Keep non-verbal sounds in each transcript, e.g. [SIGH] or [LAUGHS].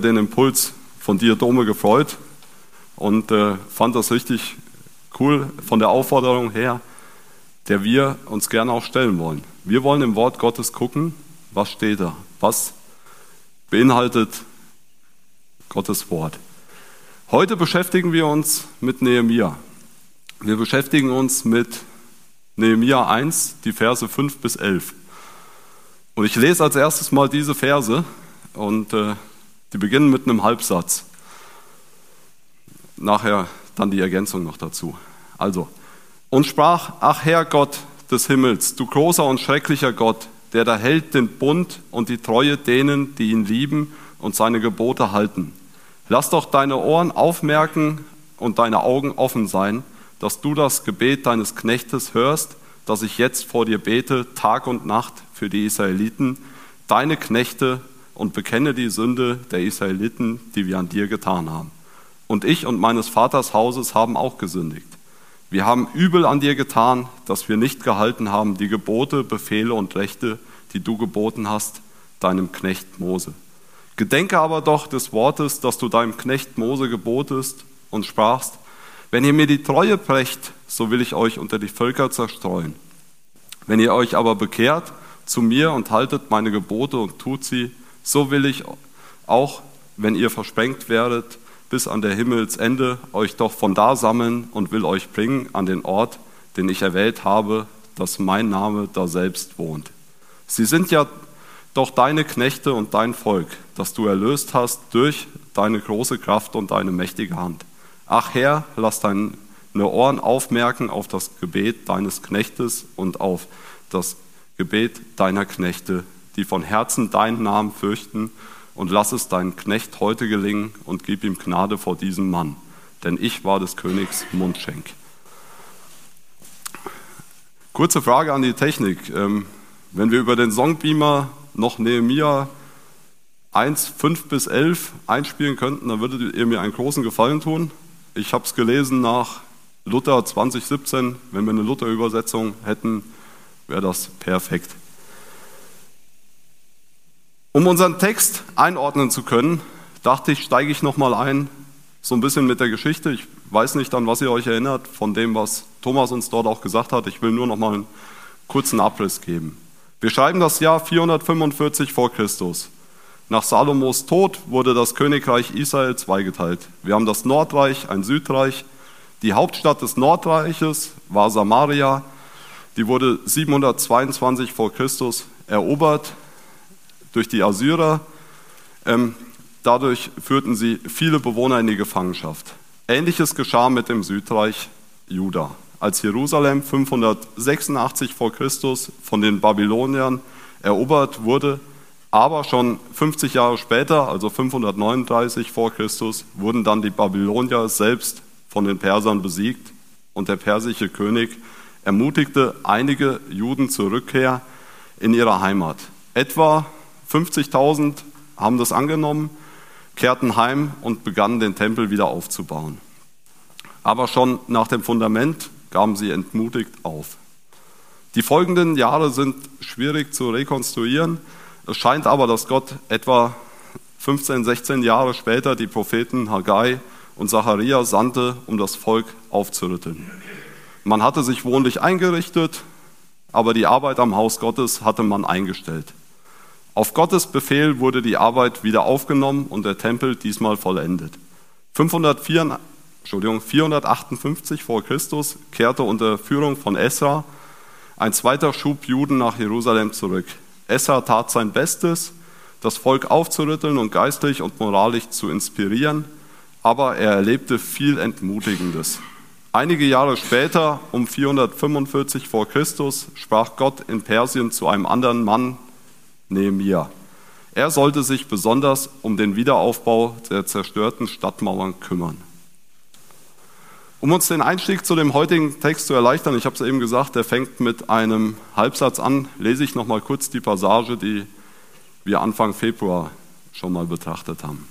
den Impuls von Diadome gefreut und äh, fand das richtig cool von der Aufforderung her, der wir uns gerne auch stellen wollen. Wir wollen im Wort Gottes gucken, was steht da, was beinhaltet Gottes Wort. Heute beschäftigen wir uns mit Nehemia. Wir beschäftigen uns mit Nehemia 1, die Verse 5 bis 11. Und ich lese als erstes mal diese Verse und äh, die beginnen mit einem Halbsatz. Nachher dann die Ergänzung noch dazu. Also, und sprach, ach Herr Gott des Himmels, du großer und schrecklicher Gott, der da hält den Bund und die Treue denen, die ihn lieben und seine Gebote halten. Lass doch deine Ohren aufmerken und deine Augen offen sein, dass du das Gebet deines Knechtes hörst, dass ich jetzt vor dir bete, Tag und Nacht für die Israeliten, deine Knechte, und bekenne die Sünde der Israeliten, die wir an dir getan haben. Und ich und meines Vaters Hauses haben auch gesündigt. Wir haben übel an dir getan, dass wir nicht gehalten haben die Gebote, Befehle und Rechte, die du geboten hast, deinem Knecht Mose. Gedenke aber doch des Wortes, das du deinem Knecht Mose gebotest und sprachst, wenn ihr mir die Treue brecht, so will ich euch unter die Völker zerstreuen. Wenn ihr euch aber bekehrt zu mir und haltet meine Gebote und tut sie, so will ich auch, wenn ihr versprengt werdet, bis an der Himmelsende, euch doch von da sammeln und will euch bringen an den Ort, den ich erwählt habe, dass mein Name da selbst wohnt. Sie sind ja doch deine Knechte und dein Volk, das du erlöst hast durch deine große Kraft und deine mächtige Hand. Ach Herr, lass deine Ohren aufmerken auf das Gebet deines Knechtes und auf das Gebet deiner Knechte, die von Herzen deinen Namen fürchten, und lass es deinen Knecht heute gelingen und gib ihm Gnade vor diesem Mann, denn ich war des Königs Mundschenk. Kurze Frage an die Technik. Ähm, wenn wir über den Songbeamer noch Nehemia 1, 5 bis 11 einspielen könnten, dann würdet ihr mir einen großen Gefallen tun. Ich habe es gelesen nach Luther 2017. Wenn wir eine Luther-Übersetzung hätten, wäre das perfekt. Um unseren Text einordnen zu können, dachte ich, steige ich nochmal ein, so ein bisschen mit der Geschichte. Ich weiß nicht, an was ihr euch erinnert, von dem, was Thomas uns dort auch gesagt hat. Ich will nur nochmal einen kurzen Abriss geben. Wir schreiben das Jahr 445 vor Christus. Nach Salomos Tod wurde das Königreich Israel zweigeteilt. Wir haben das Nordreich, ein Südreich. Die Hauptstadt des Nordreiches war Samaria. Die wurde 722 vor Christus erobert durch die Assyrer. Ähm, dadurch führten sie viele Bewohner in die Gefangenschaft. Ähnliches geschah mit dem Südreich Juda. Als Jerusalem 586 vor Christus von den Babyloniern erobert wurde, aber schon 50 Jahre später, also 539 vor Christus, wurden dann die Babylonier selbst von den Persern besiegt und der persische König ermutigte einige Juden zur Rückkehr in ihre Heimat. Etwa 50.000 haben das angenommen, kehrten heim und begannen den Tempel wieder aufzubauen. Aber schon nach dem Fundament gaben sie entmutigt auf. Die folgenden Jahre sind schwierig zu rekonstruieren. Es scheint aber, dass Gott etwa 15, 16 Jahre später die Propheten Haggai und Zacharia sandte, um das Volk aufzurütteln. Man hatte sich wohnlich eingerichtet, aber die Arbeit am Haus Gottes hatte man eingestellt. Auf Gottes Befehl wurde die Arbeit wieder aufgenommen und der Tempel diesmal vollendet. 504, Entschuldigung, 458 vor Christus kehrte unter Führung von Esra ein zweiter Schub Juden nach Jerusalem zurück. Esra tat sein Bestes, das Volk aufzurütteln und geistlich und moralisch zu inspirieren, aber er erlebte viel Entmutigendes. Einige Jahre später, um 445 vor Christus, sprach Gott in Persien zu einem anderen Mann Nehemia. Er sollte sich besonders um den Wiederaufbau der zerstörten Stadtmauern kümmern. Um uns den Einstieg zu dem heutigen Text zu erleichtern, ich habe es eben gesagt, der fängt mit einem Halbsatz an, lese ich noch mal kurz die Passage, die wir Anfang Februar schon mal betrachtet haben.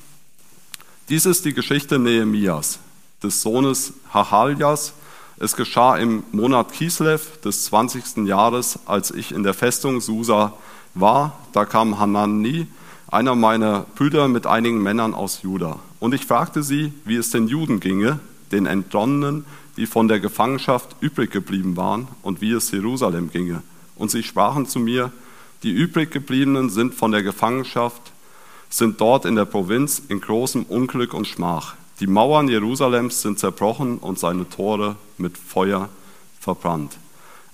Dies ist die Geschichte Nehemias, des Sohnes Hachalias. Es geschah im Monat Kislev des 20. Jahres, als ich in der Festung Susa war, da kam Hanani, einer meiner Brüder mit einigen Männern aus Juda. Und ich fragte sie, wie es den Juden ginge, den Entronnenen, die von der Gefangenschaft übrig geblieben waren, und wie es Jerusalem ginge. Und sie sprachen zu mir, die übrig gebliebenen sind von der Gefangenschaft, sind dort in der Provinz in großem Unglück und Schmach. Die Mauern Jerusalems sind zerbrochen und seine Tore mit Feuer verbrannt.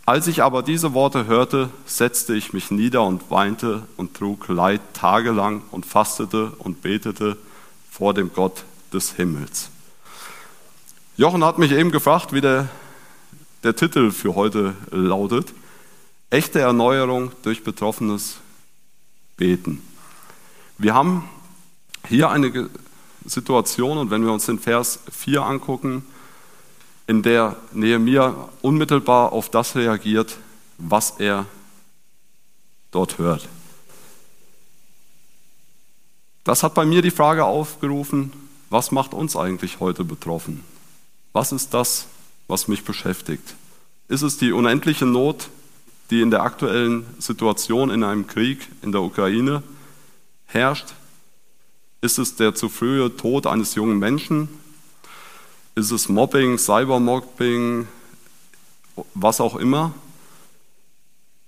Als ich aber diese Worte hörte, setzte ich mich nieder und weinte und trug Leid tagelang und fastete und betete vor dem Gott des Himmels. Jochen hat mich eben gefragt, wie der, der Titel für heute lautet. Echte Erneuerung durch betroffenes Beten. Wir haben hier eine Situation, und wenn wir uns den Vers 4 angucken, in der Nehemiah unmittelbar auf das reagiert, was er dort hört. Das hat bei mir die Frage aufgerufen, was macht uns eigentlich heute betroffen? Was ist das, was mich beschäftigt? Ist es die unendliche Not, die in der aktuellen Situation in einem Krieg in der Ukraine herrscht? Ist es der zu frühe Tod eines jungen Menschen? Ist es Mobbing, Cybermobbing, was auch immer?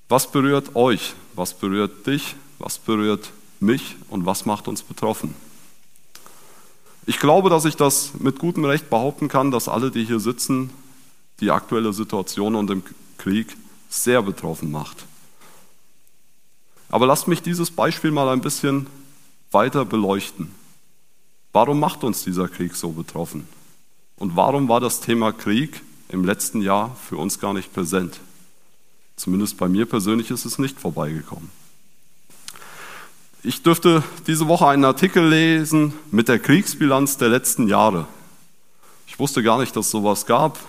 Was berührt euch? Was berührt dich? Was berührt mich? Und was macht uns betroffen? Ich glaube, dass ich das mit gutem Recht behaupten kann, dass alle, die hier sitzen, die aktuelle Situation und den Krieg sehr betroffen macht. Aber lasst mich dieses Beispiel mal ein bisschen weiter beleuchten. Warum macht uns dieser Krieg so betroffen? Und warum war das Thema Krieg im letzten Jahr für uns gar nicht präsent? Zumindest bei mir persönlich ist es nicht vorbeigekommen. Ich dürfte diese Woche einen Artikel lesen mit der Kriegsbilanz der letzten Jahre. Ich wusste gar nicht, dass sowas gab.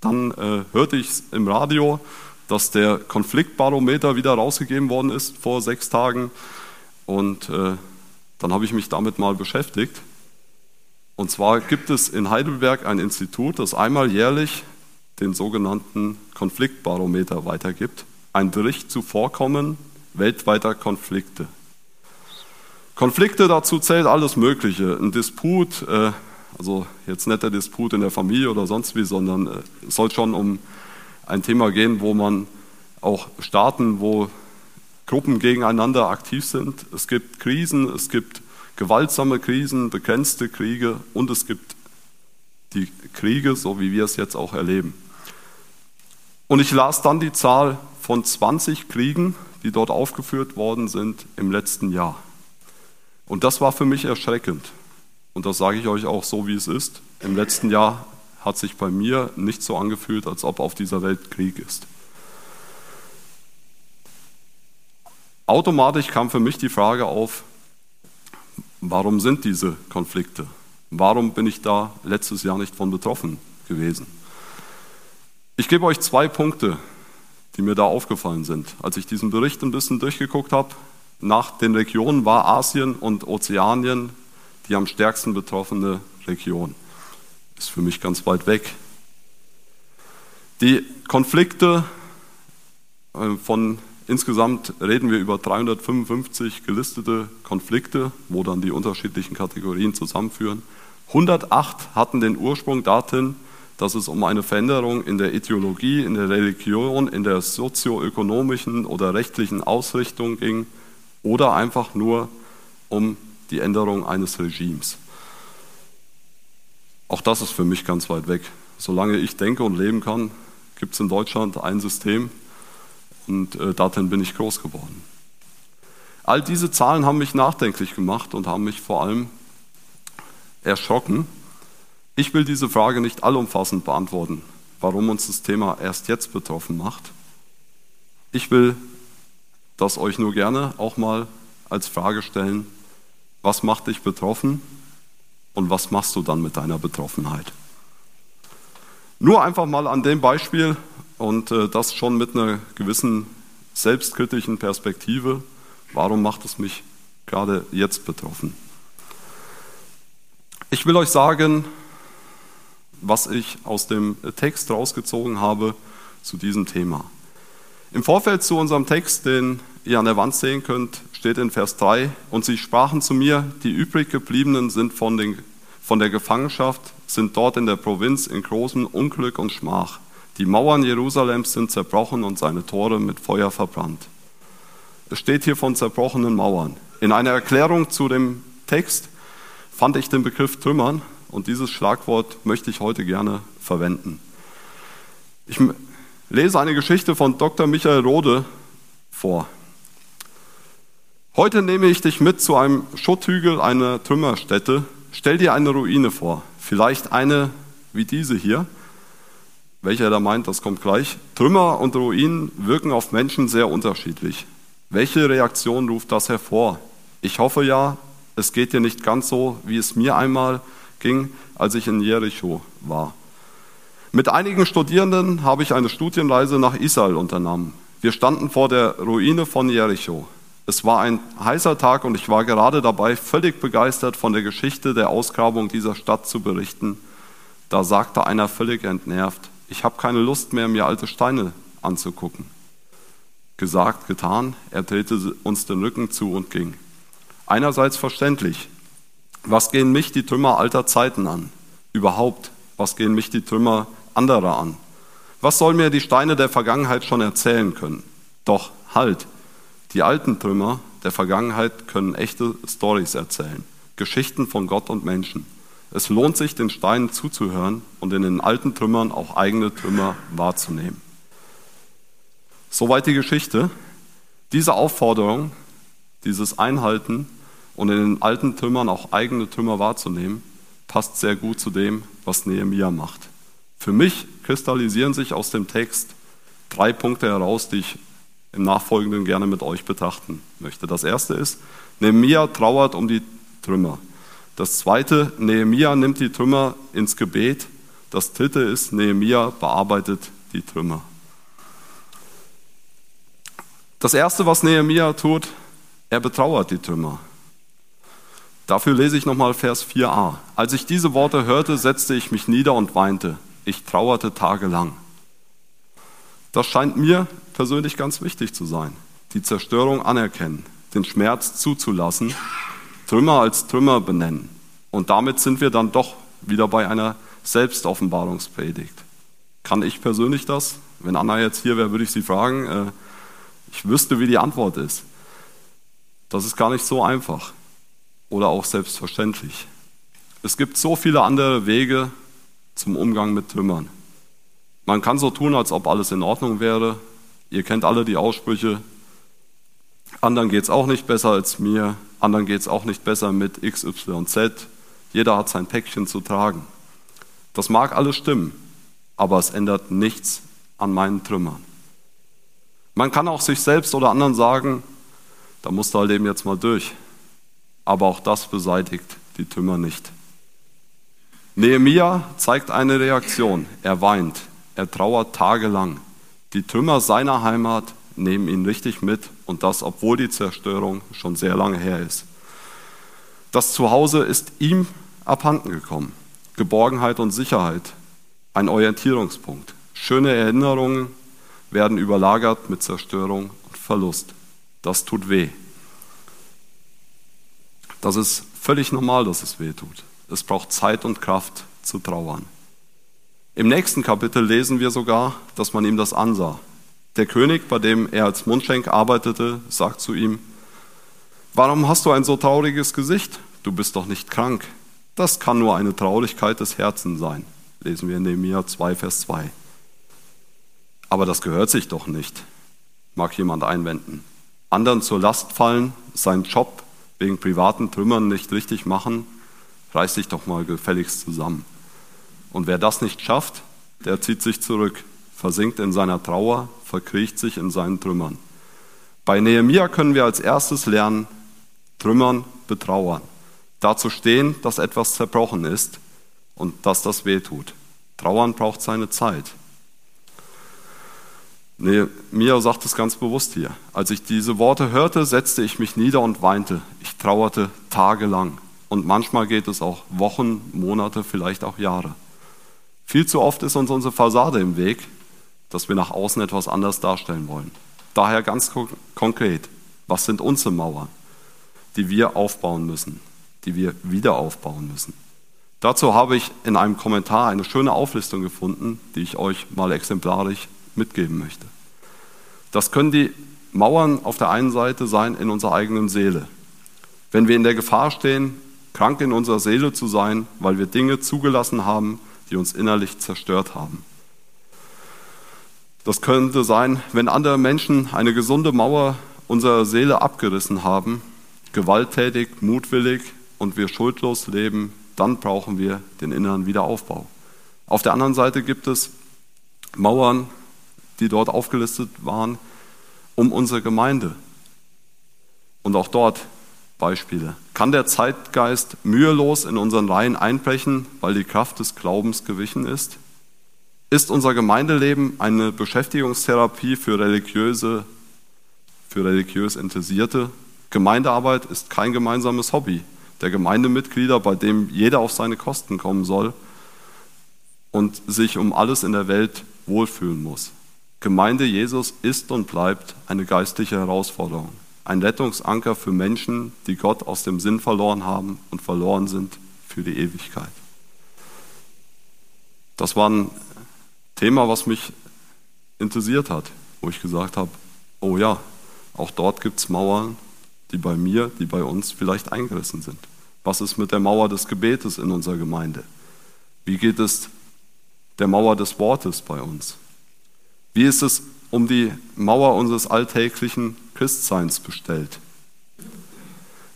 Dann äh, hörte ich im Radio, dass der Konfliktbarometer wieder rausgegeben worden ist vor sechs Tagen. Und äh, dann habe ich mich damit mal beschäftigt. Und zwar gibt es in Heidelberg ein Institut, das einmal jährlich den sogenannten Konfliktbarometer weitergibt. Ein Bericht zu Vorkommen weltweiter Konflikte. Konflikte, dazu zählt alles Mögliche. Ein Disput, äh, also jetzt nicht der Disput in der Familie oder sonst wie, sondern äh, es soll schon um ein Thema gehen, wo man auch Staaten, wo Gruppen gegeneinander aktiv sind. Es gibt Krisen, es gibt gewaltsame Krisen, begrenzte Kriege und es gibt die Kriege, so wie wir es jetzt auch erleben. Und ich las dann die Zahl von 20 Kriegen, die dort aufgeführt worden sind im letzten Jahr. Und das war für mich erschreckend. Und das sage ich euch auch so, wie es ist. Im letzten Jahr hat sich bei mir nicht so angefühlt, als ob auf dieser Welt Krieg ist. Automatisch kam für mich die Frage auf, Warum sind diese Konflikte? Warum bin ich da letztes Jahr nicht von betroffen gewesen? Ich gebe euch zwei Punkte, die mir da aufgefallen sind. Als ich diesen Bericht ein bisschen durchgeguckt habe, nach den Regionen war Asien und Ozeanien die am stärksten betroffene Region. Ist für mich ganz weit weg. Die Konflikte äh, von Insgesamt reden wir über 355 gelistete Konflikte, wo dann die unterschiedlichen Kategorien zusammenführen. 108 hatten den Ursprung darin, dass es um eine Veränderung in der Ideologie, in der Religion, in der sozioökonomischen oder rechtlichen Ausrichtung ging oder einfach nur um die Änderung eines Regimes. Auch das ist für mich ganz weit weg. Solange ich denke und leben kann, gibt es in Deutschland ein System, und äh, darin bin ich groß geworden. All diese Zahlen haben mich nachdenklich gemacht und haben mich vor allem erschrocken. Ich will diese Frage nicht allumfassend beantworten, warum uns das Thema erst jetzt betroffen macht. Ich will das euch nur gerne auch mal als Frage stellen, was macht dich betroffen und was machst du dann mit deiner Betroffenheit? Nur einfach mal an dem Beispiel und äh, das schon mit einer gewissen selbstkritischen Perspektive. Warum macht es mich gerade jetzt betroffen? Ich will euch sagen, was ich aus dem Text rausgezogen habe zu diesem Thema. Im Vorfeld zu unserem Text, den ihr an der Wand sehen könnt, steht in Vers 3, und sie sprachen zu mir, die übrig gebliebenen sind von, den, von der Gefangenschaft, sind dort in der Provinz in großem Unglück und Schmach. Die Mauern Jerusalems sind zerbrochen und seine Tore mit Feuer verbrannt. Es steht hier von zerbrochenen Mauern. In einer Erklärung zu dem Text fand ich den Begriff Trümmern und dieses Schlagwort möchte ich heute gerne verwenden. Ich lese eine Geschichte von Dr. Michael Rode vor. Heute nehme ich dich mit zu einem Schutthügel einer Trümmerstätte. Stell dir eine Ruine vor, vielleicht eine wie diese hier. Welcher da meint, das kommt gleich. Trümmer und Ruinen wirken auf Menschen sehr unterschiedlich. Welche Reaktion ruft das hervor? Ich hoffe ja, es geht dir nicht ganz so, wie es mir einmal ging, als ich in Jericho war. Mit einigen Studierenden habe ich eine Studienreise nach Israel unternommen. Wir standen vor der Ruine von Jericho. Es war ein heißer Tag und ich war gerade dabei, völlig begeistert von der Geschichte der Ausgrabung dieser Stadt zu berichten. Da sagte einer völlig entnervt, ich habe keine Lust mehr, mir alte Steine anzugucken. Gesagt, getan, er drehte uns den Rücken zu und ging. Einerseits verständlich, was gehen mich die Trümmer alter Zeiten an? Überhaupt, was gehen mich die Trümmer anderer an? Was soll mir die Steine der Vergangenheit schon erzählen können? Doch halt, die alten Trümmer der Vergangenheit können echte Stories erzählen, Geschichten von Gott und Menschen. Es lohnt sich, den Steinen zuzuhören und in den alten Trümmern auch eigene Trümmer wahrzunehmen. Soweit die Geschichte. Diese Aufforderung, dieses Einhalten und in den alten Trümmern auch eigene Trümmer wahrzunehmen, passt sehr gut zu dem, was Nehemia macht. Für mich kristallisieren sich aus dem Text drei Punkte heraus, die ich im Nachfolgenden gerne mit euch betrachten möchte. Das erste ist, Nehemia trauert um die Trümmer. Das zweite, Nehemia nimmt die Trümmer ins Gebet. Das dritte ist, Nehemia bearbeitet die Trümmer. Das erste, was Nehemia tut, er betrauert die Trümmer. Dafür lese ich nochmal Vers 4a. Als ich diese Worte hörte, setzte ich mich nieder und weinte. Ich trauerte tagelang. Das scheint mir persönlich ganz wichtig zu sein. Die Zerstörung anerkennen, den Schmerz zuzulassen, Trümmer als Trümmer benennen. Und damit sind wir dann doch wieder bei einer Selbstoffenbarungspredigt. Kann ich persönlich das? Wenn Anna jetzt hier wäre, würde ich sie fragen. Äh, ich wüsste, wie die Antwort ist. Das ist gar nicht so einfach oder auch selbstverständlich. Es gibt so viele andere Wege zum Umgang mit Trümmern. Man kann so tun, als ob alles in Ordnung wäre. Ihr kennt alle die Aussprüche. Anderen geht es auch nicht besser als mir. Anderen geht es auch nicht besser mit X, Y, Z. Jeder hat sein Päckchen zu tragen. Das mag alles stimmen, aber es ändert nichts an meinen Trümmern. Man kann auch sich selbst oder anderen sagen, da musst du halt eben jetzt mal durch aber auch das beseitigt die Trümmer nicht. Nehemia zeigt eine Reaktion. Er weint, er trauert tagelang. Die Trümmer seiner Heimat nehmen ihn richtig mit und das, obwohl die Zerstörung schon sehr lange her ist. Das Zuhause ist ihm abhanden gekommen. Geborgenheit und Sicherheit, ein Orientierungspunkt. Schöne Erinnerungen werden überlagert mit Zerstörung und Verlust. Das tut weh. Das ist völlig normal, dass es weh tut. Es braucht Zeit und Kraft zu trauern. Im nächsten Kapitel lesen wir sogar, dass man ihm das ansah. Der König, bei dem er als Mundschenk arbeitete, sagt zu ihm, Warum hast du ein so trauriges Gesicht? Du bist doch nicht krank. Das kann nur eine Traurigkeit des Herzens sein. Lesen wir in Nehemiah 2, Vers 2. Aber das gehört sich doch nicht, mag jemand einwenden. Anderen zur Last fallen, sein Job wegen privaten Trümmern nicht richtig machen, reiß dich doch mal gefälligst zusammen. Und wer das nicht schafft, der zieht sich zurück, versinkt in seiner Trauer, verkriecht sich in seinen Trümmern. Bei Nehemia können wir als erstes lernen, Trümmern betrauern. Dazu stehen, dass etwas zerbrochen ist und dass das weh tut. Trauern braucht seine Zeit. Nee, Mia sagt es ganz bewusst hier. Als ich diese Worte hörte, setzte ich mich nieder und weinte. Ich trauerte tagelang. Und manchmal geht es auch Wochen, Monate, vielleicht auch Jahre. Viel zu oft ist uns unsere Fassade im Weg, dass wir nach außen etwas anders darstellen wollen. Daher ganz konkret, was sind unsere Mauern, die wir aufbauen müssen, die wir wieder aufbauen müssen? Dazu habe ich in einem Kommentar eine schöne Auflistung gefunden, die ich euch mal exemplarisch mitgeben möchte. Das können die Mauern auf der einen Seite sein in unserer eigenen Seele. Wenn wir in der Gefahr stehen, krank in unserer Seele zu sein, weil wir Dinge zugelassen haben, die uns innerlich zerstört haben. Das könnte sein, wenn andere Menschen eine gesunde Mauer unserer Seele abgerissen haben, gewalttätig, mutwillig und wir schuldlos leben, dann brauchen wir den inneren Wiederaufbau. Auf der anderen Seite gibt es Mauern, die dort aufgelistet waren, um unsere Gemeinde. Und auch dort Beispiele. Kann der Zeitgeist mühelos in unseren Reihen einbrechen, weil die Kraft des Glaubens gewichen ist? Ist unser Gemeindeleben eine Beschäftigungstherapie für religiöse, für religiös Interessierte? Gemeindearbeit ist kein gemeinsames Hobby der Gemeindemitglieder, bei dem jeder auf seine Kosten kommen soll und sich um alles in der Welt wohlfühlen muss. Gemeinde Jesus ist und bleibt eine geistliche Herausforderung, ein Rettungsanker für Menschen, die Gott aus dem Sinn verloren haben und verloren sind für die Ewigkeit. Das war ein Thema, was mich interessiert hat, wo ich gesagt habe, oh ja, auch dort gibt es Mauern, die bei mir, die bei uns vielleicht eingerissen sind. Was ist mit der Mauer des Gebetes in unserer Gemeinde? Wie geht es der Mauer des Wortes bei uns? Wie ist es um die Mauer unseres alltäglichen Christseins bestellt?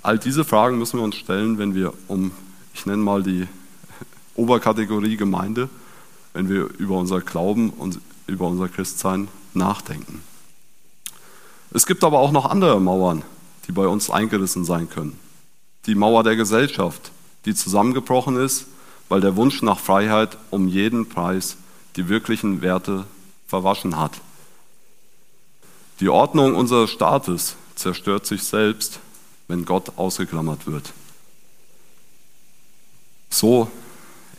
All diese Fragen müssen wir uns stellen, wenn wir um, ich nenne mal die [LAUGHS] Oberkategorie Gemeinde, wenn wir über unser Glauben und über unser Christsein nachdenken. Es gibt aber auch noch andere Mauern, die bei uns eingerissen sein können. Die Mauer der Gesellschaft, die zusammengebrochen ist, weil der Wunsch nach Freiheit um jeden Preis die wirklichen Werte verwaschen hat. Die Ordnung unseres Staates zerstört sich selbst, wenn Gott ausgeklammert wird. So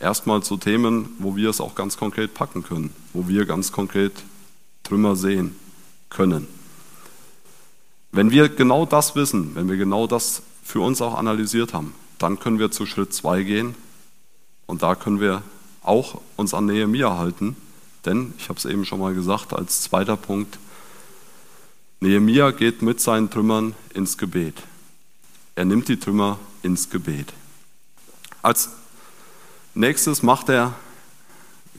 erstmal zu Themen, wo wir es auch ganz konkret packen können, wo wir ganz konkret Trümmer sehen können. Wenn wir genau das wissen, wenn wir genau das für uns auch analysiert haben, dann können wir zu Schritt 2 gehen und da können wir auch uns an Nehemiah halten denn, ich habe es eben schon mal gesagt, als zweiter Punkt, Nehemia geht mit seinen Trümmern ins Gebet. Er nimmt die Trümmer ins Gebet. Als nächstes macht er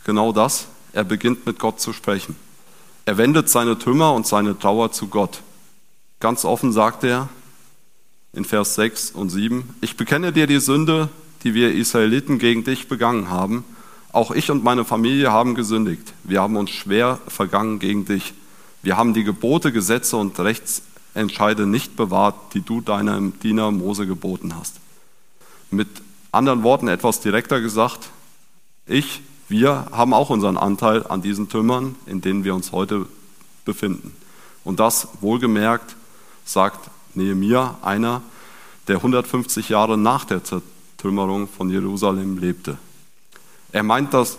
genau das. Er beginnt mit Gott zu sprechen. Er wendet seine Trümmer und seine Trauer zu Gott. Ganz offen sagt er in Vers 6 und 7, ich bekenne dir die Sünde, die wir Israeliten gegen dich begangen haben auch ich und meine Familie haben gesündigt. Wir haben uns schwer vergangen gegen dich. Wir haben die Gebote, Gesetze und Rechtsentscheide nicht bewahrt, die du deinem Diener Mose geboten hast. Mit anderen Worten etwas direkter gesagt, ich, wir haben auch unseren Anteil an diesen Trümmern, in denen wir uns heute befinden. Und das wohlgemerkt, sagt Nehemiah, einer, der 150 Jahre nach der Zertrümmerung von Jerusalem lebte. Er meint das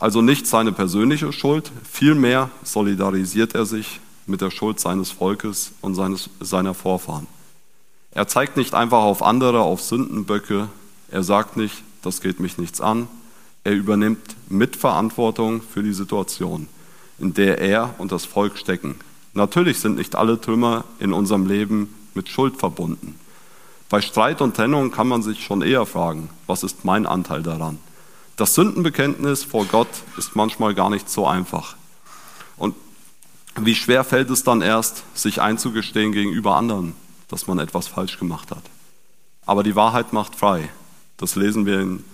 also nicht seine persönliche Schuld, vielmehr solidarisiert er sich mit der Schuld seines Volkes und seines, seiner Vorfahren. Er zeigt nicht einfach auf andere, auf Sündenböcke. Er sagt nicht, das geht mich nichts an. Er übernimmt Mitverantwortung für die Situation, in der er und das Volk stecken. Natürlich sind nicht alle Trümmer in unserem Leben mit Schuld verbunden. Bei Streit und Trennung kann man sich schon eher fragen, was ist mein Anteil daran? Das Sündenbekenntnis vor Gott ist manchmal gar nicht so einfach. Und wie schwer fällt es dann erst, sich einzugestehen gegenüber anderen, dass man etwas falsch gemacht hat. Aber die Wahrheit macht frei. Das lesen wir in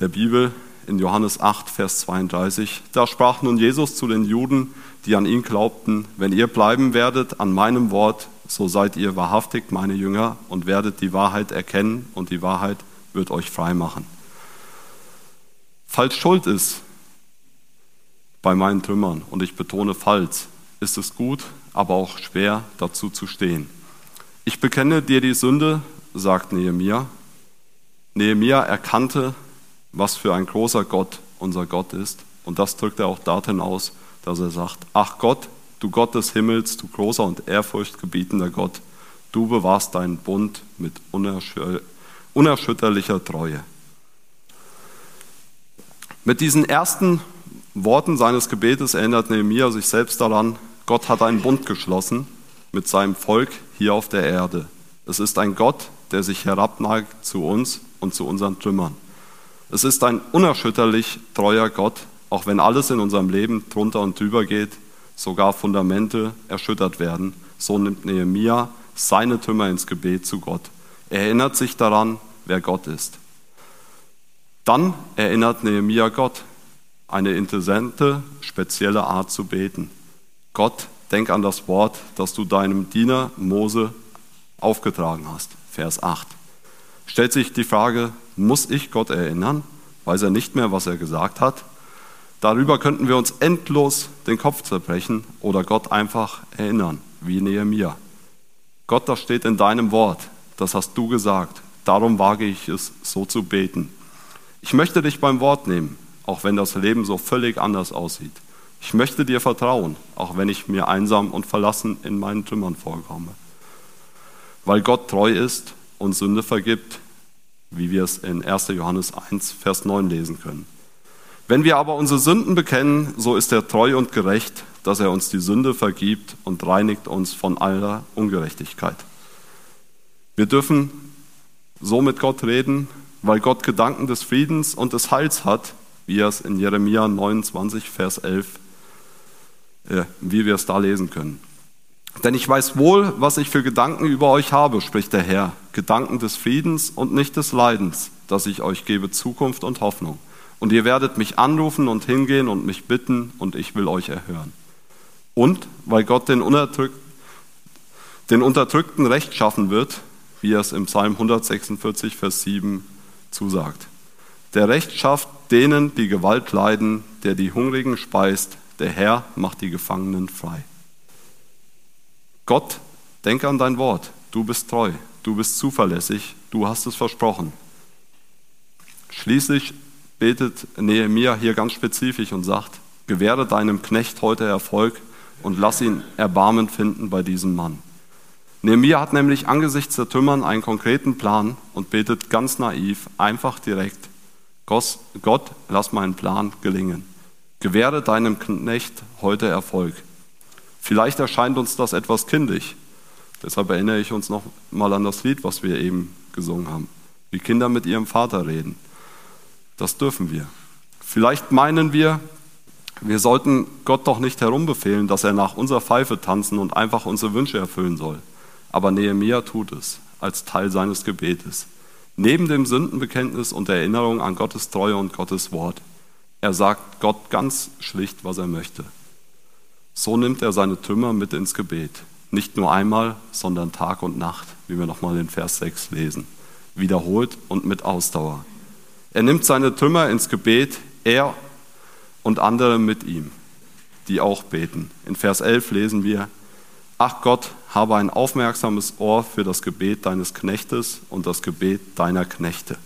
der Bibel in Johannes 8, Vers 32. Da sprach nun Jesus zu den Juden, die an ihn glaubten, wenn ihr bleiben werdet an meinem Wort, so seid ihr wahrhaftig meine Jünger und werdet die Wahrheit erkennen und die Wahrheit wird euch frei machen falls Schuld ist bei meinen Trümmern, und ich betone falls, ist es gut, aber auch schwer dazu zu stehen. Ich bekenne dir die Sünde, sagt Nehemia. Nehemia erkannte, was für ein großer Gott unser Gott ist. Und das drückt er auch darin aus, dass er sagt, ach Gott, du Gott des Himmels, du großer und ehrfurchtgebietender Gott, du bewahrst deinen Bund mit unerschütterlicher Treue. Mit diesen ersten Worten seines Gebetes erinnert Nehemiah sich selbst daran, Gott hat einen Bund geschlossen mit seinem Volk hier auf der Erde. Es ist ein Gott, der sich herabneigt zu uns und zu unseren Trümmern. Es ist ein unerschütterlich treuer Gott, auch wenn alles in unserem Leben drunter und drüber geht, sogar Fundamente erschüttert werden. So nimmt Nehemia seine Trümmer ins Gebet zu Gott. Er erinnert sich daran, wer Gott ist. Dann erinnert Nehemia Gott, eine interessante, spezielle Art zu beten. Gott, denk an das Wort, das du deinem Diener Mose aufgetragen hast. Vers 8. Stellt sich die Frage, muss ich Gott erinnern? Weiß er nicht mehr, was er gesagt hat? Darüber könnten wir uns endlos den Kopf zerbrechen oder Gott einfach erinnern, wie Nehemiah. Gott, das steht in deinem Wort, das hast du gesagt, darum wage ich es, so zu beten. Ich möchte dich beim Wort nehmen, auch wenn das Leben so völlig anders aussieht. Ich möchte dir vertrauen, auch wenn ich mir einsam und verlassen in meinen Trümmern vorkomme. Weil Gott treu ist und Sünde vergibt, wie wir es in 1. Johannes 1, Vers 9 lesen können. Wenn wir aber unsere Sünden bekennen, so ist er treu und gerecht, dass er uns die Sünde vergibt und reinigt uns von aller Ungerechtigkeit. Wir dürfen so mit Gott reden, weil Gott Gedanken des Friedens und des Heils hat, wie es in Jeremia 29, Vers 11, äh, wie wir es da lesen können. Denn ich weiß wohl, was ich für Gedanken über euch habe, spricht der Herr. Gedanken des Friedens und nicht des Leidens, dass ich euch gebe Zukunft und Hoffnung. Und ihr werdet mich anrufen und hingehen und mich bitten, und ich will euch erhören. Und weil Gott den, Unterdrück den Unterdrückten Recht schaffen wird, wie er es im Psalm 146, Vers 7 zusagt. Der Recht schafft denen, die Gewalt leiden, der die Hungrigen speist, der Herr macht die Gefangenen frei. Gott, denke an dein Wort. Du bist treu, du bist zuverlässig, du hast es versprochen. Schließlich betet Nehemiah hier ganz spezifisch und sagt, gewähre deinem Knecht heute Erfolg und lass ihn Erbarmen finden bei diesem Mann. Nehemiah hat nämlich angesichts der Trümmern einen konkreten Plan und betet ganz naiv, einfach direkt, Gott, lass meinen Plan gelingen. Gewähre deinem Knecht heute Erfolg. Vielleicht erscheint uns das etwas kindisch. Deshalb erinnere ich uns noch mal an das Lied, was wir eben gesungen haben. Wie Kinder mit ihrem Vater reden. Das dürfen wir. Vielleicht meinen wir, wir sollten Gott doch nicht herumbefehlen, dass er nach unserer Pfeife tanzen und einfach unsere Wünsche erfüllen soll. Aber Nehemiah tut es als Teil seines Gebetes. Neben dem Sündenbekenntnis und der Erinnerung an Gottes Treue und Gottes Wort. Er sagt Gott ganz schlicht, was er möchte. So nimmt er seine Trümmer mit ins Gebet. Nicht nur einmal, sondern Tag und Nacht, wie wir nochmal in Vers 6 lesen. Wiederholt und mit Ausdauer. Er nimmt seine Trümmer ins Gebet, er und andere mit ihm, die auch beten. In Vers 11 lesen wir, Ach Gott, habe ein aufmerksames Ohr für das Gebet deines Knechtes und das Gebet deiner Knechte.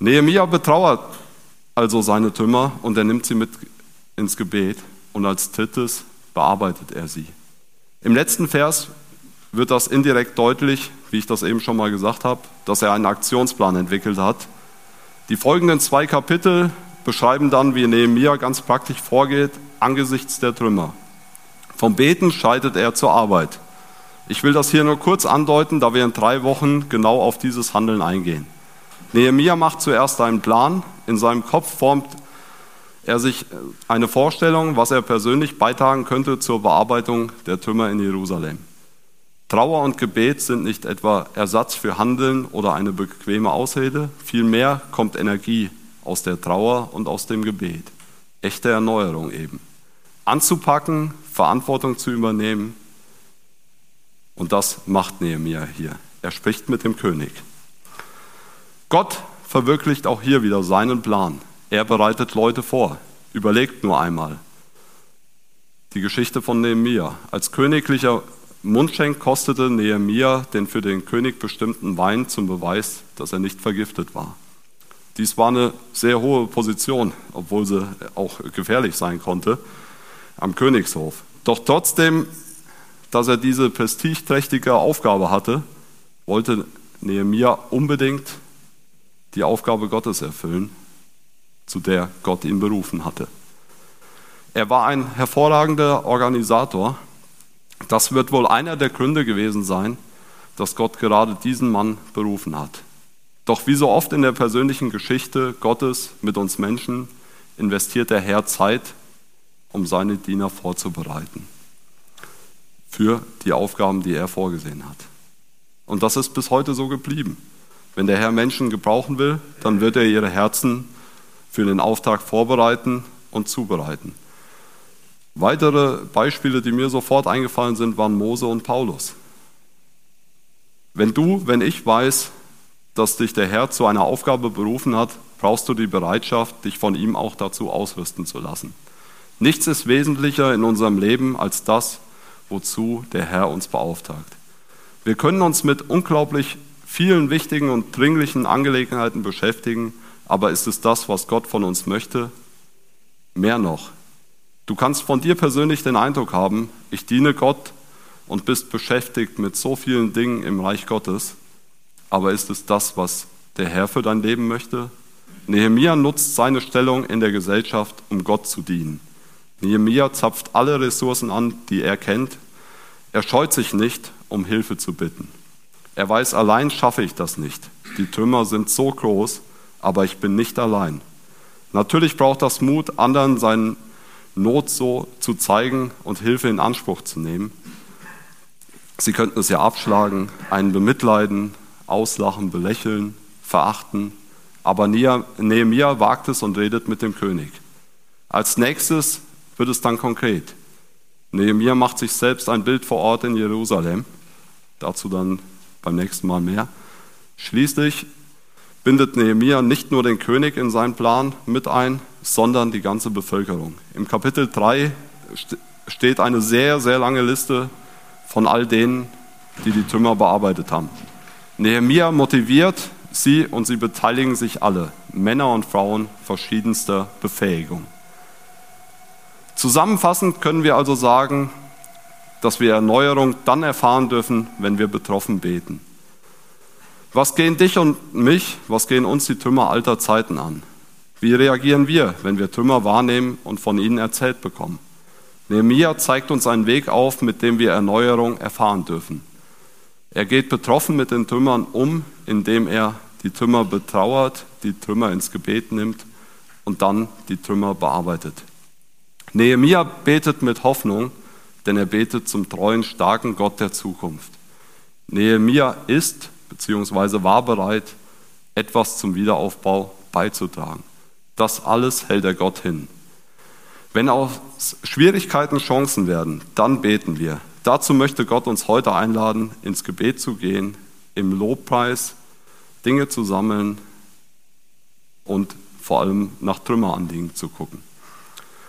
Nehemiah betrauert also seine Trümmer und er nimmt sie mit ins Gebet und als drittes bearbeitet er sie. Im letzten Vers wird das indirekt deutlich, wie ich das eben schon mal gesagt habe, dass er einen Aktionsplan entwickelt hat. Die folgenden zwei Kapitel beschreiben dann, wie Nehemiah ganz praktisch vorgeht angesichts der Trümmer. Vom Beten schreitet er zur Arbeit. Ich will das hier nur kurz andeuten, da wir in drei Wochen genau auf dieses Handeln eingehen. Nehemiah macht zuerst einen Plan. In seinem Kopf formt er sich eine Vorstellung, was er persönlich beitragen könnte zur Bearbeitung der Trümmer in Jerusalem. Trauer und Gebet sind nicht etwa Ersatz für Handeln oder eine bequeme Ausrede, vielmehr kommt Energie aus der Trauer und aus dem Gebet. Echte Erneuerung eben. Anzupacken, Verantwortung zu übernehmen. Und das macht Nehemiah hier. Er spricht mit dem König. Gott verwirklicht auch hier wieder seinen Plan. Er bereitet Leute vor. Überlegt nur einmal. Die Geschichte von Nehemia. Als königlicher Mundschenk kostete Nehemia den für den König bestimmten Wein zum Beweis, dass er nicht vergiftet war. Dies war eine sehr hohe Position, obwohl sie auch gefährlich sein konnte. am Königshof. Doch trotzdem, dass er diese prestigeträchtige Aufgabe hatte, wollte Nehemia unbedingt die Aufgabe Gottes erfüllen, zu der Gott ihn berufen hatte. Er war ein hervorragender Organisator. Das wird wohl einer der Gründe gewesen sein, dass Gott gerade diesen Mann berufen hat. Doch wie so oft in der persönlichen Geschichte Gottes mit uns Menschen investiert der Herr Zeit, um seine Diener vorzubereiten für die Aufgaben, die er vorgesehen hat. Und das ist bis heute so geblieben. Wenn der Herr Menschen gebrauchen will, dann wird er ihre Herzen für den Auftrag vorbereiten und zubereiten. Weitere Beispiele, die mir sofort eingefallen sind, waren Mose und Paulus. Wenn du, wenn ich weiß, dass dich der Herr zu einer Aufgabe berufen hat, brauchst du die Bereitschaft, dich von ihm auch dazu ausrüsten zu lassen. Nichts ist wesentlicher in unserem Leben als das, wozu der Herr uns beauftragt. Wir können uns mit unglaublich vielen wichtigen und dringlichen Angelegenheiten beschäftigen, aber ist es das, was Gott von uns möchte? Mehr noch. Du kannst von dir persönlich den Eindruck haben, ich diene Gott und bist beschäftigt mit so vielen Dingen im Reich Gottes, aber ist es das, was der Herr für dein Leben möchte? Nehemia nutzt seine Stellung in der Gesellschaft, um Gott zu dienen. Nehemia zapft alle Ressourcen an, die er kennt. Er scheut sich nicht, um Hilfe zu bitten. Er weiß, allein schaffe ich das nicht. Die Trümmer sind so groß, aber ich bin nicht allein. Natürlich braucht das Mut, anderen seine Not so zu zeigen und Hilfe in Anspruch zu nehmen. Sie könnten es ja abschlagen, einen bemitleiden, auslachen, belächeln, verachten. Aber Nehemiah wagt es und redet mit dem König. Als nächstes wird es dann konkret. Nehemiah macht sich selbst ein Bild vor Ort in Jerusalem. Dazu dann beim nächsten Mal mehr. Schließlich bindet Nehemiah nicht nur den König in seinen Plan mit ein, sondern die ganze Bevölkerung. Im Kapitel 3 steht eine sehr, sehr lange Liste von all denen, die die Trümmer bearbeitet haben. Nehemiah motiviert sie und sie beteiligen sich alle, Männer und Frauen verschiedenster Befähigung. Zusammenfassend können wir also sagen, dass wir Erneuerung dann erfahren dürfen, wenn wir betroffen beten. Was gehen dich und mich, was gehen uns die Trümmer alter Zeiten an? Wie reagieren wir, wenn wir Trümmer wahrnehmen und von ihnen erzählt bekommen? Nehemiah zeigt uns einen Weg auf, mit dem wir Erneuerung erfahren dürfen. Er geht betroffen mit den Trümmern um, indem er die Trümmer betrauert, die Trümmer ins Gebet nimmt und dann die Trümmer bearbeitet. Nehemia betet mit Hoffnung, denn er betet zum treuen, starken Gott der Zukunft. Nehemia ist bzw. war bereit, etwas zum Wiederaufbau beizutragen. Das alles hält er Gott hin. Wenn aus Schwierigkeiten Chancen werden, dann beten wir. Dazu möchte Gott uns heute einladen, ins Gebet zu gehen, im Lobpreis Dinge zu sammeln und vor allem nach Trümmeranliegen zu gucken.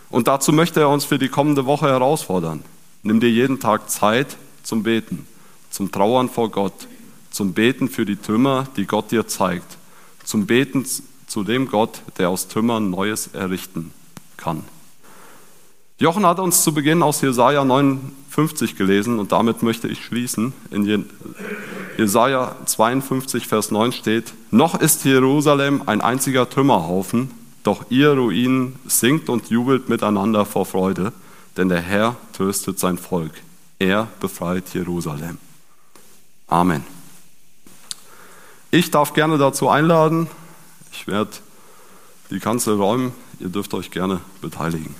Und dazu möchte er uns für die kommende Woche herausfordern. Nimm dir jeden Tag Zeit zum Beten, zum Trauern vor Gott, zum Beten für die Trümmer, die Gott dir zeigt, zum Beten zu dem Gott, der aus Trümmern Neues errichten kann. Jochen hat uns zu Beginn aus Jesaja 59 gelesen und damit möchte ich schließen. In Jesaja 52, Vers 9 steht: Noch ist Jerusalem ein einziger Trümmerhaufen, doch ihr Ruinen singt und jubelt miteinander vor Freude, denn der Herr tröstet sein Volk. Er befreit Jerusalem. Amen. Ich darf gerne dazu einladen. Ich werde die Kanzel räumen. Ihr dürft euch gerne beteiligen.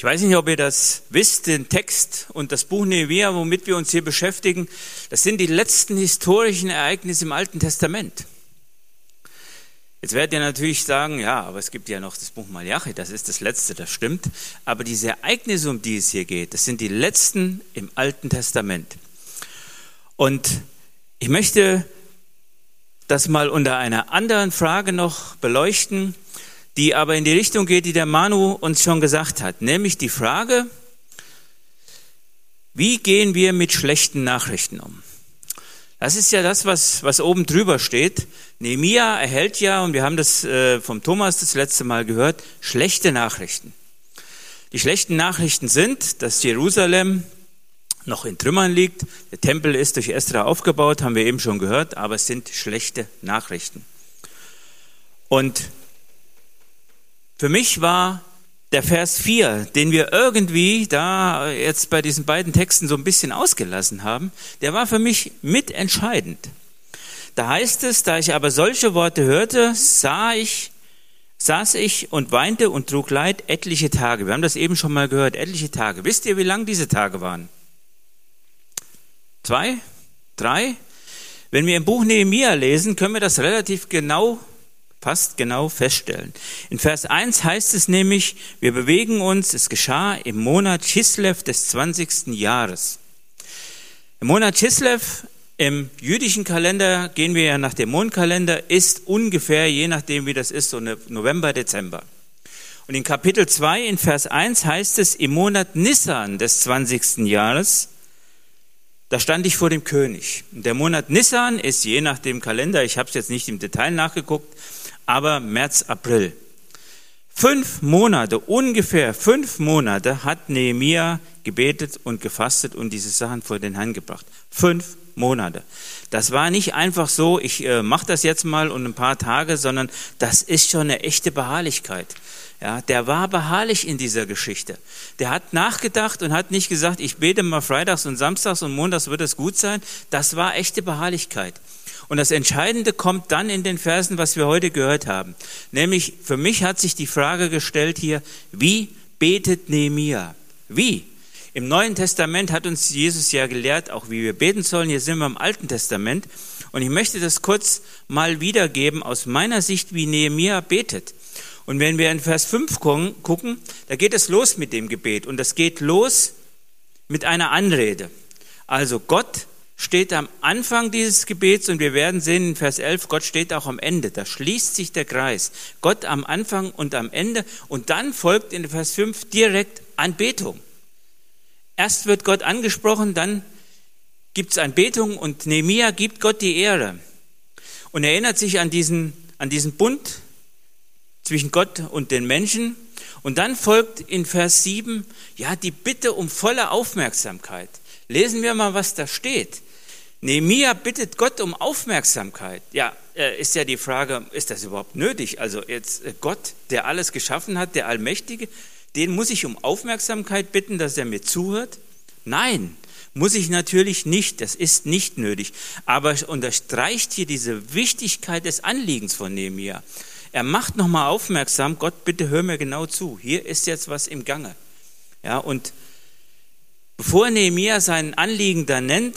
Ich weiß nicht, ob ihr das wisst, den Text und das Buch Nehemiah, womit wir uns hier beschäftigen, das sind die letzten historischen Ereignisse im Alten Testament. Jetzt werdet ihr natürlich sagen, ja, aber es gibt ja noch das Buch Malachi, das ist das letzte, das stimmt. Aber diese Ereignisse, um die es hier geht, das sind die letzten im Alten Testament. Und ich möchte das mal unter einer anderen Frage noch beleuchten die aber in die Richtung geht, die der Manu uns schon gesagt hat, nämlich die Frage, wie gehen wir mit schlechten Nachrichten um? Das ist ja das, was, was oben drüber steht. Nehemia erhält ja, und wir haben das äh, vom Thomas das letzte Mal gehört, schlechte Nachrichten. Die schlechten Nachrichten sind, dass Jerusalem noch in Trümmern liegt. Der Tempel ist durch Esra aufgebaut, haben wir eben schon gehört, aber es sind schlechte Nachrichten. Und für mich war der Vers 4, den wir irgendwie da jetzt bei diesen beiden Texten so ein bisschen ausgelassen haben, der war für mich mitentscheidend. Da heißt es, da ich aber solche Worte hörte, sah ich, saß ich und weinte und trug Leid etliche Tage. Wir haben das eben schon mal gehört, etliche Tage. Wisst ihr, wie lang diese Tage waren? Zwei? Drei? Wenn wir im Buch Nehemiah lesen, können wir das relativ genau fast genau feststellen. In Vers 1 heißt es nämlich, wir bewegen uns, es geschah im Monat Chislev des 20. Jahres. Im Monat Chislev im jüdischen Kalender gehen wir ja nach dem Mondkalender, ist ungefähr, je nachdem wie das ist, so November, Dezember. Und in Kapitel 2 in Vers 1 heißt es, im Monat Nissan des 20. Jahres, da stand ich vor dem König. Und der Monat Nissan ist je nach dem Kalender, ich habe es jetzt nicht im Detail nachgeguckt, aber März, April. Fünf Monate, ungefähr fünf Monate hat Nehemia gebetet und gefastet und diese Sachen vor den Herrn gebracht. Fünf Monate. Das war nicht einfach so, ich äh, mache das jetzt mal und ein paar Tage, sondern das ist schon eine echte Beharrlichkeit. Ja, der war beharrlich in dieser Geschichte. Der hat nachgedacht und hat nicht gesagt, ich bete mal freitags und samstags und montags wird es gut sein. Das war echte Beharrlichkeit. Und das Entscheidende kommt dann in den Versen, was wir heute gehört haben. Nämlich, für mich hat sich die Frage gestellt hier, wie betet Nehemia? Wie? Im Neuen Testament hat uns Jesus ja gelehrt, auch wie wir beten sollen. Hier sind wir im Alten Testament. Und ich möchte das kurz mal wiedergeben aus meiner Sicht, wie Nehemia betet. Und wenn wir in Vers 5 gucken, da geht es los mit dem Gebet. Und das geht los mit einer Anrede. Also Gott steht am Anfang dieses Gebets und wir werden sehen in Vers 11, Gott steht auch am Ende. Da schließt sich der Kreis. Gott am Anfang und am Ende. Und dann folgt in Vers 5 direkt Anbetung. Erst wird Gott angesprochen, dann gibt es Anbetung und Nehemia gibt Gott die Ehre und erinnert sich an diesen, an diesen Bund zwischen Gott und den Menschen. Und dann folgt in Vers 7, ja, die Bitte um volle Aufmerksamkeit. Lesen wir mal, was da steht. Nehemia bittet Gott um Aufmerksamkeit. Ja, äh, ist ja die Frage, ist das überhaupt nötig? Also jetzt äh, Gott, der alles geschaffen hat, der Allmächtige, den muss ich um Aufmerksamkeit bitten, dass er mir zuhört? Nein, muss ich natürlich nicht. Das ist nicht nötig. Aber es unterstreicht hier diese Wichtigkeit des Anliegens von Nehemia. Er macht nochmal aufmerksam, Gott, bitte hör mir genau zu. Hier ist jetzt was im Gange. Ja, und bevor Nehemia sein Anliegen da nennt,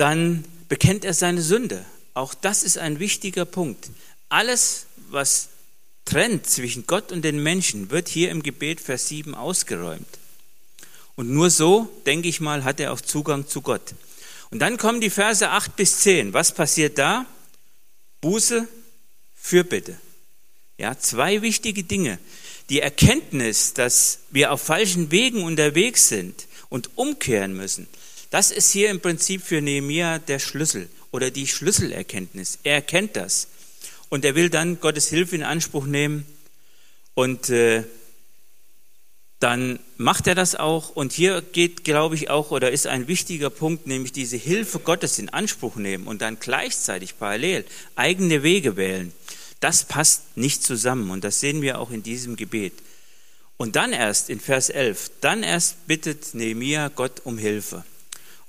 dann bekennt er seine Sünde. Auch das ist ein wichtiger Punkt. Alles, was trennt zwischen Gott und den Menschen, wird hier im Gebet Vers 7 ausgeräumt. Und nur so, denke ich mal, hat er auch Zugang zu Gott. Und dann kommen die Verse 8 bis 10. Was passiert da? Buße, Fürbitte. Ja, zwei wichtige Dinge. Die Erkenntnis, dass wir auf falschen Wegen unterwegs sind und umkehren müssen. Das ist hier im Prinzip für Nehemia der Schlüssel oder die Schlüsselerkenntnis. Er erkennt das und er will dann Gottes Hilfe in Anspruch nehmen und äh, dann macht er das auch. Und hier geht, glaube ich, auch oder ist ein wichtiger Punkt, nämlich diese Hilfe Gottes in Anspruch nehmen und dann gleichzeitig parallel eigene Wege wählen. Das passt nicht zusammen und das sehen wir auch in diesem Gebet. Und dann erst in Vers 11, dann erst bittet Nehemia Gott um Hilfe.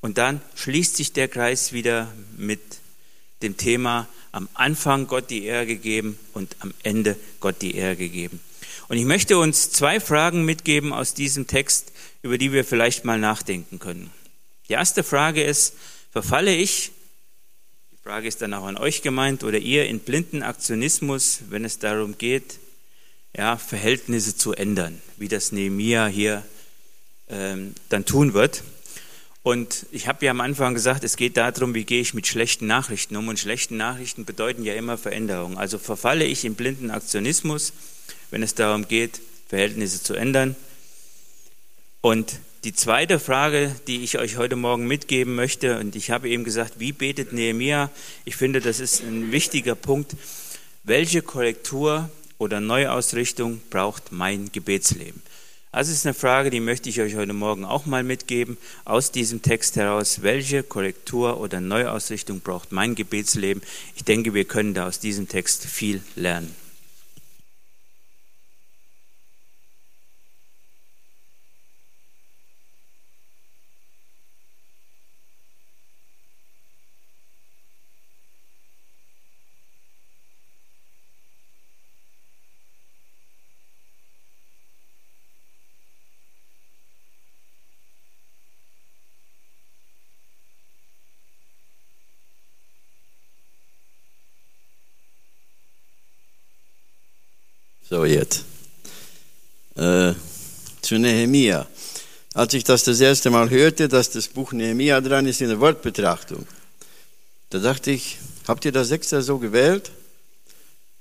Und dann schließt sich der Kreis wieder mit dem Thema am Anfang Gott die Ehre gegeben und am Ende Gott die Ehre gegeben. Und ich möchte uns zwei Fragen mitgeben aus diesem Text, über die wir vielleicht mal nachdenken können. Die erste Frage ist, verfalle ich, die Frage ist dann auch an euch gemeint, oder ihr in blinden Aktionismus, wenn es darum geht, ja, Verhältnisse zu ändern, wie das Nehemia hier ähm, dann tun wird. Und ich habe ja am Anfang gesagt, es geht darum, wie gehe ich mit schlechten Nachrichten um. Und schlechten Nachrichten bedeuten ja immer Veränderung. Also verfalle ich in blinden Aktionismus, wenn es darum geht, Verhältnisse zu ändern. Und die zweite Frage, die ich euch heute Morgen mitgeben möchte, und ich habe eben gesagt, wie betet Nehemia? Ich finde, das ist ein wichtiger Punkt. Welche Korrektur oder Neuausrichtung braucht mein Gebetsleben? Also ist eine Frage, die möchte ich euch heute Morgen auch mal mitgeben, aus diesem Text heraus. Welche Korrektur oder Neuausrichtung braucht mein Gebetsleben? Ich denke, wir können da aus diesem Text viel lernen. So, jetzt. Äh, zu Nehemia. Als ich das das erste Mal hörte, dass das Buch Nehemia dran ist in der Wortbetrachtung, da dachte ich, habt ihr das extra so gewählt?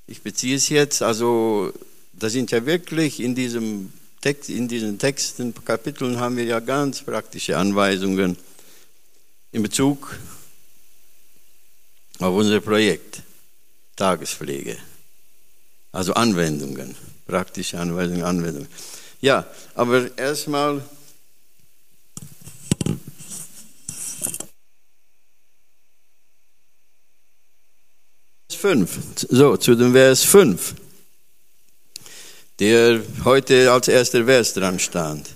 Ich beziehe es jetzt, also da sind ja wirklich in diesem Text, in diesen Texten, Kapiteln haben wir ja ganz praktische Anweisungen in Bezug auf unser Projekt Tagespflege. Also Anwendungen, praktische Anweisungen, Anwendungen. Ja, aber erstmal. Fünf. So, zu dem Vers 5, der heute als erster Vers dran stand.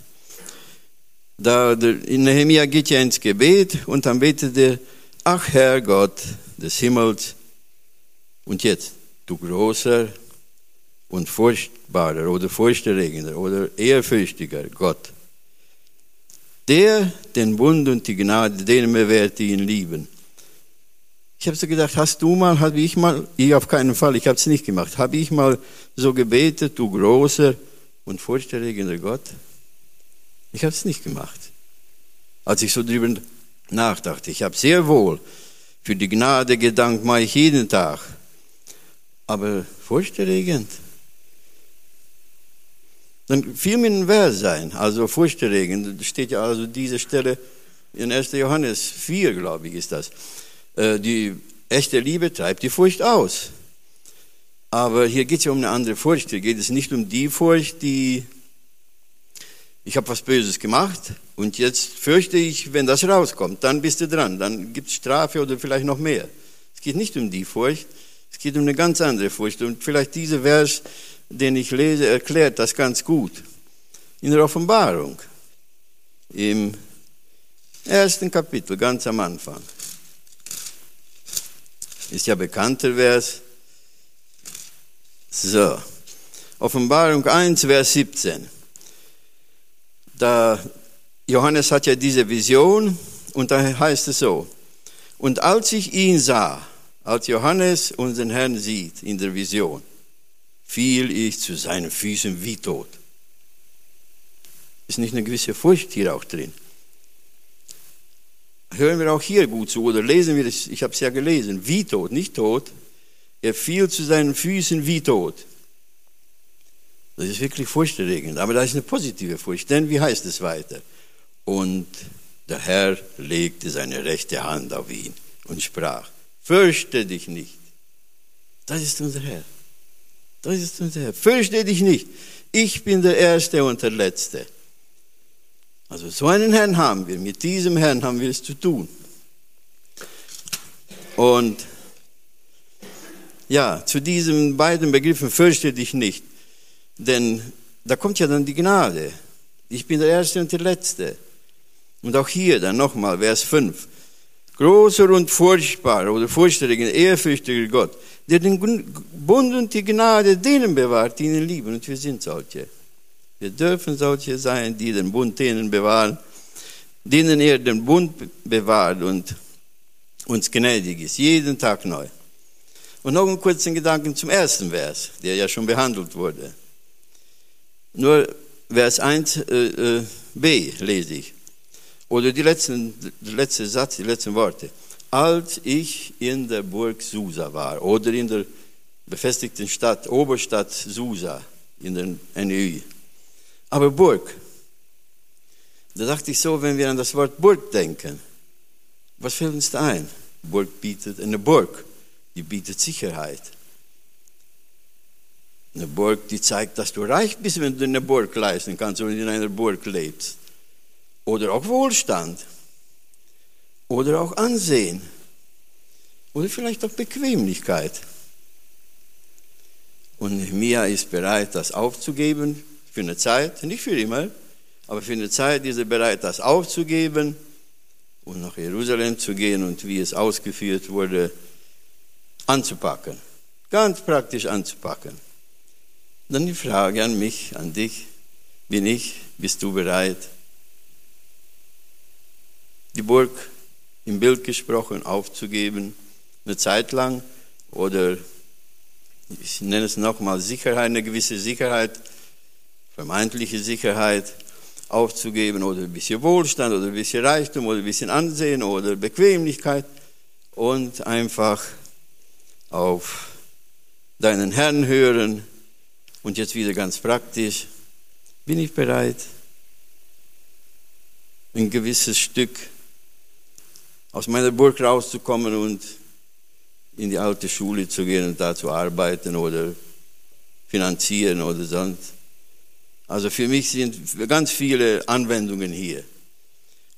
Da in Nehemiah geht ja ins Gebet und dann betet er, ach Herr Gott des Himmels, und jetzt, du großer und furchtbarer oder furchterregender oder ehrfürchtiger Gott, der den Bund und die Gnade denen bewährt, die ihn lieben. Ich habe so gedacht, hast du mal, habe ich mal, ich auf keinen Fall, ich habe es nicht gemacht, habe ich mal so gebetet, du großer und furchterregender Gott? Ich habe es nicht gemacht. Als ich so drüber nachdachte, ich habe sehr wohl für die Gnade gedankt, mache ich jeden Tag. Aber furchterregend, dann fiel mir ein Vers sein, also furchterregend. Steht ja also diese Stelle in 1. Johannes 4, glaube ich, ist das. Äh, die echte Liebe treibt die Furcht aus. Aber hier geht es ja um eine andere Furcht. Hier geht es nicht um die Furcht, die ich habe was Böses gemacht und jetzt fürchte ich, wenn das rauskommt, dann bist du dran, dann gibt es Strafe oder vielleicht noch mehr. Es geht nicht um die Furcht, es geht um eine ganz andere Furcht. Und vielleicht dieser Vers den ich lese, erklärt das ganz gut. In der Offenbarung, im ersten Kapitel, ganz am Anfang, ist ja bekannter Vers. So, Offenbarung 1, Vers 17. Da Johannes hat ja diese Vision und da heißt es so: Und als ich ihn sah, als Johannes unseren Herrn sieht in der Vision, fiel ich zu seinen Füßen wie tot. Ist nicht eine gewisse Furcht hier auch drin? Hören wir auch hier gut zu oder lesen wir es, ich habe es ja gelesen, wie tot, nicht tot. Er fiel zu seinen Füßen wie tot. Das ist wirklich furchterregend, aber das ist eine positive Furcht, denn wie heißt es weiter? Und der Herr legte seine rechte Hand auf ihn und sprach, fürchte dich nicht. Das ist unser Herr. Das ist unser Herr. Fürchte dich nicht. Ich bin der Erste und der Letzte. Also so einen Herrn haben wir. Mit diesem Herrn haben wir es zu tun. Und ja, zu diesen beiden Begriffen fürchte dich nicht. Denn da kommt ja dann die Gnade. Ich bin der Erste und der Letzte. Und auch hier dann nochmal, Vers 5. Großer und furchtbarer oder furchterregender, ehrfürchtiger Gott der den Bund und die Gnade denen bewahrt, die ihn lieben. Und wir sind solche. Wir dürfen solche sein, die den Bund denen bewahren, denen er den Bund bewahrt und uns gnädig ist, jeden Tag neu. Und noch einen kurzen Gedanken zum ersten Vers, der ja schon behandelt wurde. Nur Vers 1 äh, äh, lese ich. Oder die letzten, der letzte Satz, die letzten Worte. Als ich in der Burg Susa war oder in der befestigten Stadt, Oberstadt Susa in der NEU. Aber Burg, da dachte ich so, wenn wir an das Wort Burg denken, was fällt uns da ein? Burg bietet eine Burg, die bietet Sicherheit. Eine Burg, die zeigt, dass du reich bist, wenn du eine Burg leisten kannst und in einer Burg lebst. Oder auch Wohlstand. Oder auch Ansehen. Oder vielleicht auch Bequemlichkeit. Und Nehemiah ist bereit, das aufzugeben für eine Zeit, nicht für immer, aber für eine Zeit ist er bereit, das aufzugeben und nach Jerusalem zu gehen und wie es ausgeführt wurde, anzupacken. Ganz praktisch anzupacken. Dann die Frage an mich, an dich, bin ich, bist du bereit, die Burg im Bild gesprochen aufzugeben, eine Zeit lang. Oder ich nenne es nochmal Sicherheit, eine gewisse Sicherheit, vermeintliche Sicherheit aufzugeben oder ein bisschen Wohlstand oder ein bisschen Reichtum oder ein bisschen Ansehen oder Bequemlichkeit und einfach auf deinen Herrn hören. Und jetzt wieder ganz praktisch, bin ich bereit, ein gewisses Stück aus meiner Burg rauszukommen und in die alte Schule zu gehen und da zu arbeiten oder finanzieren oder sonst. Also für mich sind ganz viele Anwendungen hier.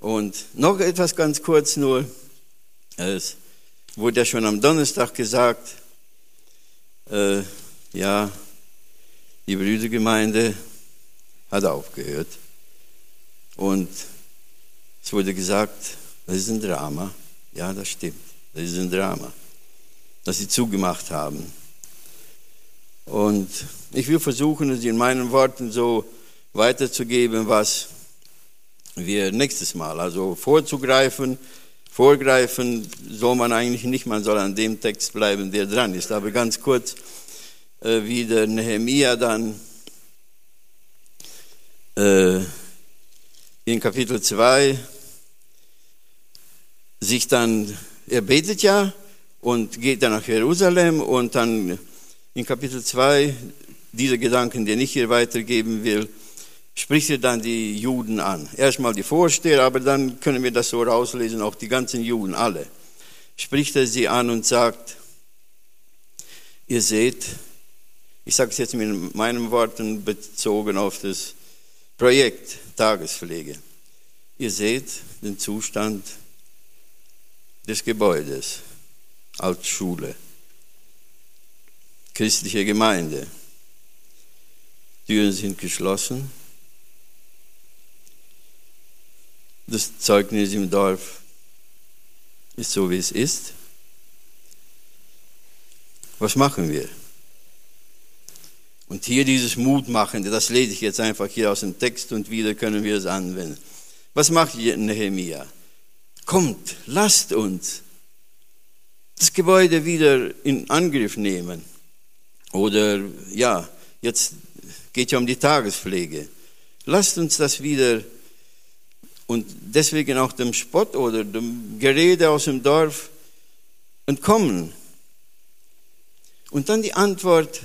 Und noch etwas ganz kurz nur. Es wurde ja schon am Donnerstag gesagt, äh, ja, die Brüdergemeinde hat aufgehört. Und es wurde gesagt, das ist ein Drama. Ja, das stimmt. Das ist ein Drama das sie zugemacht haben. Und ich will versuchen, es in meinen Worten so weiterzugeben, was wir nächstes Mal, also vorzugreifen, vorgreifen soll man eigentlich nicht, man soll an dem Text bleiben, der dran ist. Aber ganz kurz, äh, wie der Nehemia dann äh, in Kapitel 2 sich dann, er betet ja, und geht dann nach Jerusalem und dann in Kapitel 2, diese Gedanken, die ich hier weitergeben will, spricht er dann die Juden an. Erstmal die Vorsteher, aber dann können wir das so rauslesen, auch die ganzen Juden, alle. Spricht er sie an und sagt, ihr seht, ich sage es jetzt mit meinen Worten bezogen auf das Projekt Tagespflege, ihr seht den Zustand des Gebäudes als Schule. Christliche Gemeinde. Türen sind geschlossen. Das Zeugnis im Dorf ist so, wie es ist. Was machen wir? Und hier dieses Mutmachende, das lese ich jetzt einfach hier aus dem Text und wieder können wir es anwenden. Was macht Nehemiah? Kommt, lasst uns das Gebäude wieder in Angriff nehmen. Oder ja, jetzt geht ja um die Tagespflege. Lasst uns das wieder und deswegen auch dem Spott oder dem Gerede aus dem Dorf entkommen. Und dann die Antwort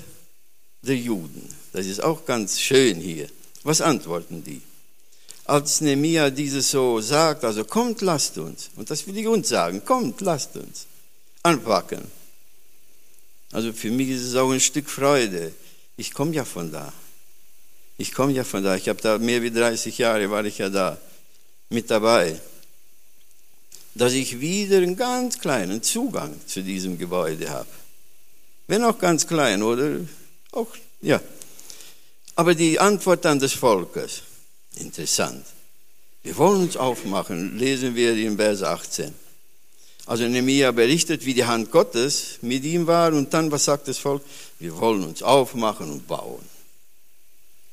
der Juden. Das ist auch ganz schön hier. Was antworten die? Als Nehemiah dieses so sagt, also kommt, lasst uns. Und das will ich uns sagen, kommt, lasst uns anpacken. Also für mich ist es auch ein Stück Freude. Ich komme ja von da. Ich komme ja von da. Ich habe da mehr wie 30 Jahre war ich ja da mit dabei. Dass ich wieder einen ganz kleinen Zugang zu diesem Gebäude habe. Wenn auch ganz klein, oder? Auch, ja. Aber die Antwort an des Volkes, interessant. Wir wollen uns aufmachen, lesen wir in Vers 18. Also Nehemiah berichtet, wie die Hand Gottes mit ihm war und dann, was sagt das Volk? Wir wollen uns aufmachen und bauen.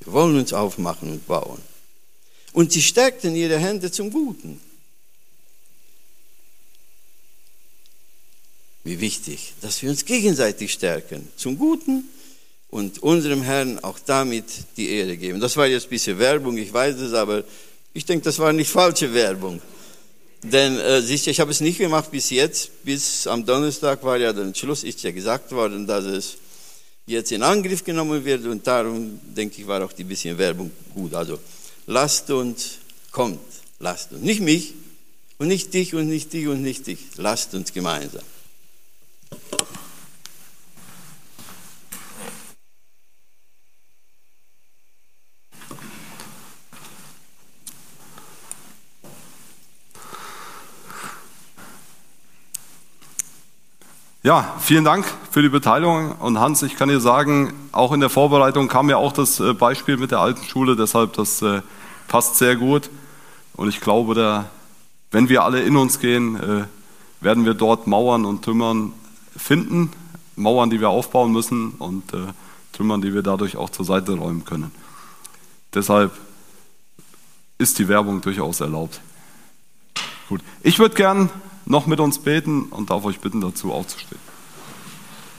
Wir wollen uns aufmachen und bauen. Und sie stärkten ihre Hände zum Guten. Wie wichtig, dass wir uns gegenseitig stärken zum Guten und unserem Herrn auch damit die Ehre geben. Das war jetzt ein bisschen Werbung, ich weiß es, aber Ich denke, das war nicht falsche Werbung. Denn äh, sicher, ich habe es nicht gemacht bis jetzt. Bis am Donnerstag war ja der Schluss, ist ja gesagt worden, dass es jetzt in Angriff genommen wird. Und darum, denke ich, war auch die bisschen Werbung gut. Also lasst uns, kommt, lasst uns. Nicht mich und nicht dich und nicht dich und nicht dich. Lasst uns gemeinsam. Ja, vielen Dank für die Beteiligung. Und Hans, ich kann dir sagen, auch in der Vorbereitung kam ja auch das äh, Beispiel mit der alten Schule, deshalb das äh, passt sehr gut. Und ich glaube, da, wenn wir alle in uns gehen, äh, werden wir dort Mauern und Trümmern finden, Mauern, die wir aufbauen müssen und Trümmern, die wir dadurch auch zur Seite räumen können. Deshalb ist die Werbung durchaus erlaubt. Gut, ich würde gern noch mit uns beten und darf euch bitten, dazu aufzustehen.